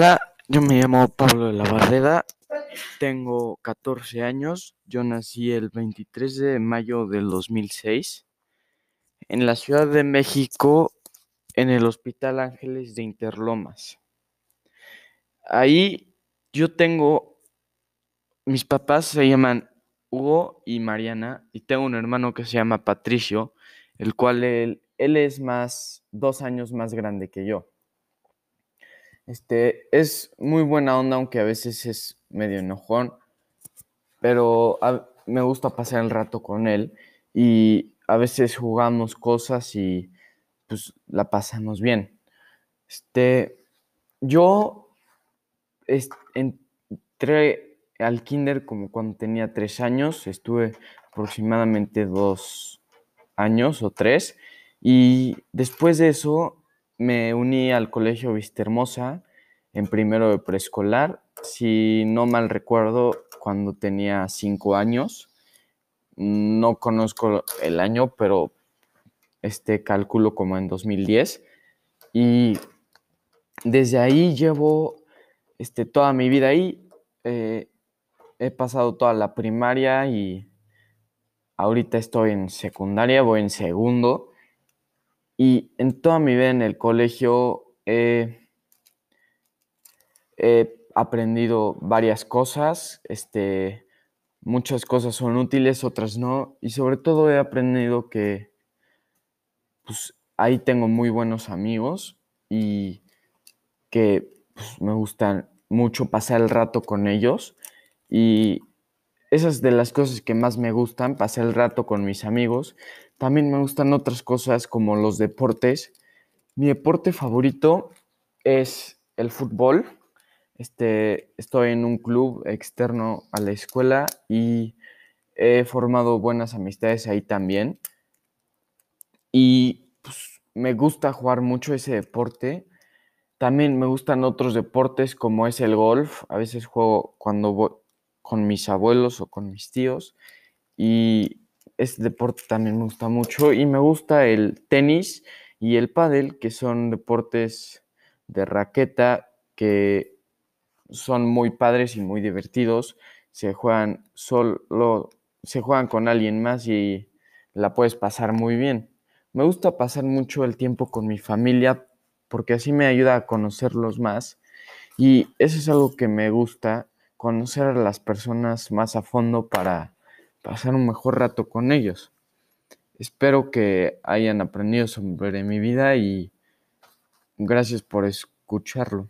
Hola, yo me llamo Pablo de la Barreda, tengo 14 años, yo nací el 23 de mayo del 2006 en la Ciudad de México, en el Hospital Ángeles de Interlomas. Ahí yo tengo, mis papás se llaman Hugo y Mariana y tengo un hermano que se llama Patricio, el cual él, él es más, dos años más grande que yo. Este, es muy buena onda, aunque a veces es medio enojón, pero me gusta pasar el rato con él y a veces jugamos cosas y pues la pasamos bien. Este, yo entré al kinder como cuando tenía tres años, estuve aproximadamente dos años o tres y después de eso me uní al colegio Vista Hermosa en primero de preescolar, si no mal recuerdo, cuando tenía cinco años. No conozco el año, pero este cálculo como en 2010. Y desde ahí llevo este, toda mi vida ahí. Eh, he pasado toda la primaria y ahorita estoy en secundaria, voy en segundo. Y en toda mi vida en el colegio he aprendido varias cosas. Este, muchas cosas son útiles, otras no. Y sobre todo he aprendido que pues, ahí tengo muy buenos amigos y que pues, me gustan mucho pasar el rato con ellos. Y esas de las cosas que más me gustan, pasar el rato con mis amigos. También me gustan otras cosas como los deportes. Mi deporte favorito es el fútbol. Este, estoy en un club externo a la escuela y he formado buenas amistades ahí también. Y pues, me gusta jugar mucho ese deporte. También me gustan otros deportes como es el golf. A veces juego cuando voy con mis abuelos o con mis tíos. Y este deporte también me gusta mucho. Y me gusta el tenis y el pádel, que son deportes de raqueta que son muy padres y muy divertidos. Se juegan solo, se juegan con alguien más y la puedes pasar muy bien. Me gusta pasar mucho el tiempo con mi familia porque así me ayuda a conocerlos más y eso es algo que me gusta, conocer a las personas más a fondo para pasar un mejor rato con ellos. Espero que hayan aprendido sobre mi vida y gracias por escucharlo.